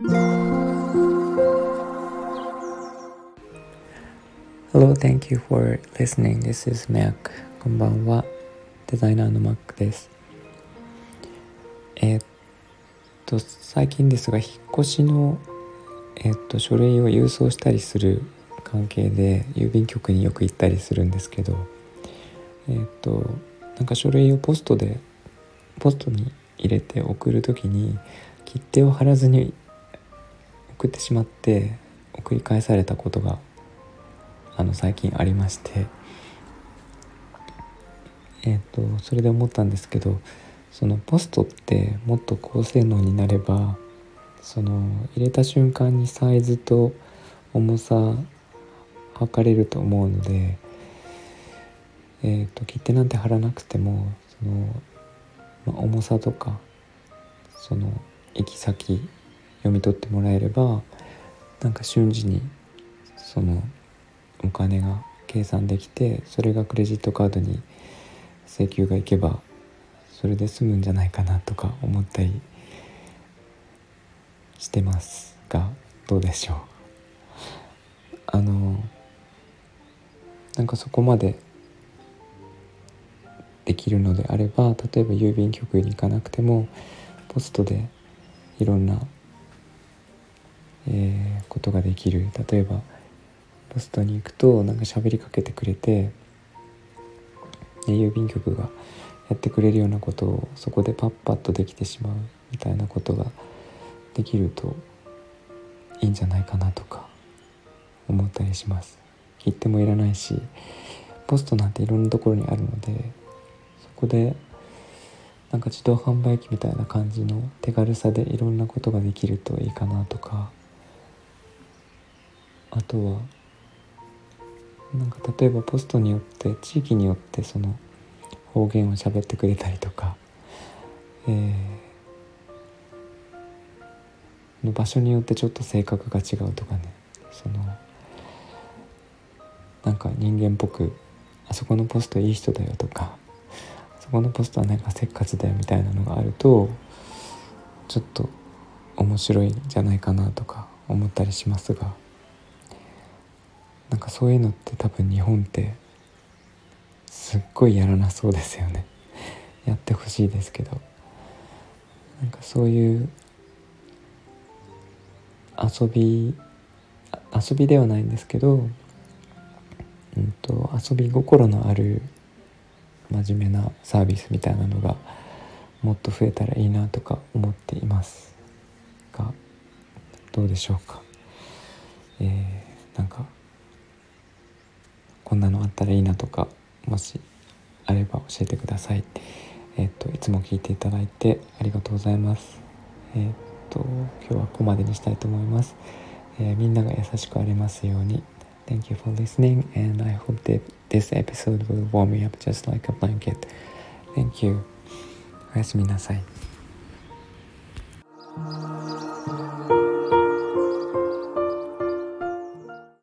Hello, thank you for listening. This is Mac. こんばんは。デザイナーの Mac です。えー、っと、最近ですが、引っ越しの、えー、っと、書類を郵送したりする関係で、郵便局によく行ったりするんですけど、えー、っと、なんか書類をポストで、ポストに入れて送る時に、切手を貼らずに送ってしまって送り返されたことがあの最近ありましてえっ、ー、とそれで思ったんですけどそのポストってもっと高性能になればその入れた瞬間にサイズと重さ測れると思うので、えーと、切手なんて貼らなくてもその、まあ、重さとかその行き先読み取ってもらえればなんか瞬時にそのお金が計算できてそれがクレジットカードに請求がいけばそれで済むんじゃないかなとか思ったりしてますがどうでしょう？あのなんかそこまでできるのであれば例えば郵便局に行かなくてもポストでいろんな、えー、ことができる。例えばポストに行くとなんか喋りかけてくれて郵便局がやってくれるようなことをそこでパッパッとできてしまうみたいなことができるといいんじゃないかなとか思ったりします。切手もいらないしポストなんていろんなところにあるのでそこでなんか自動販売機みたいな感じの手軽さでいろんなことができるといいかなとかあとはなんか例えばポストによって地域によってその方言を喋ってくれたりとか、えー、の場所によってちょっと性格が違うとかねそのなんか人間っぽくあそこのポストいい人だよとかあそこのポストはなんかせっかちだよみたいなのがあるとちょっと面白いんじゃないかなとか思ったりしますが。なんかそういうのって多分日本ってすっごいやらなそうですよね。やってほしいですけど。なんかそういう遊び遊びではないんですけど、うんと、遊び心のある真面目なサービスみたいなのがもっと増えたらいいなとか思っていますがどうでしょうか、えー、なんかこんなのあったらいいなとかもしあれば教えてください。えっと、いつも聞いていただいてありがとうございます。えっと、今日はここまでにしたいと思います。えー、みんなが優しくありますように。Thank you for listening and I hope that this episode will warm you up just like a blanket. Thank you. おやすみなさい。